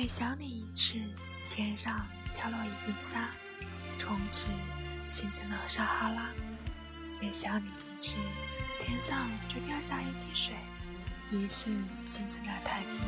每想你一次天上飘落一粒沙从此形成了撒哈拉。每想你一次天上就掉下一滴水于是形成了太平洋。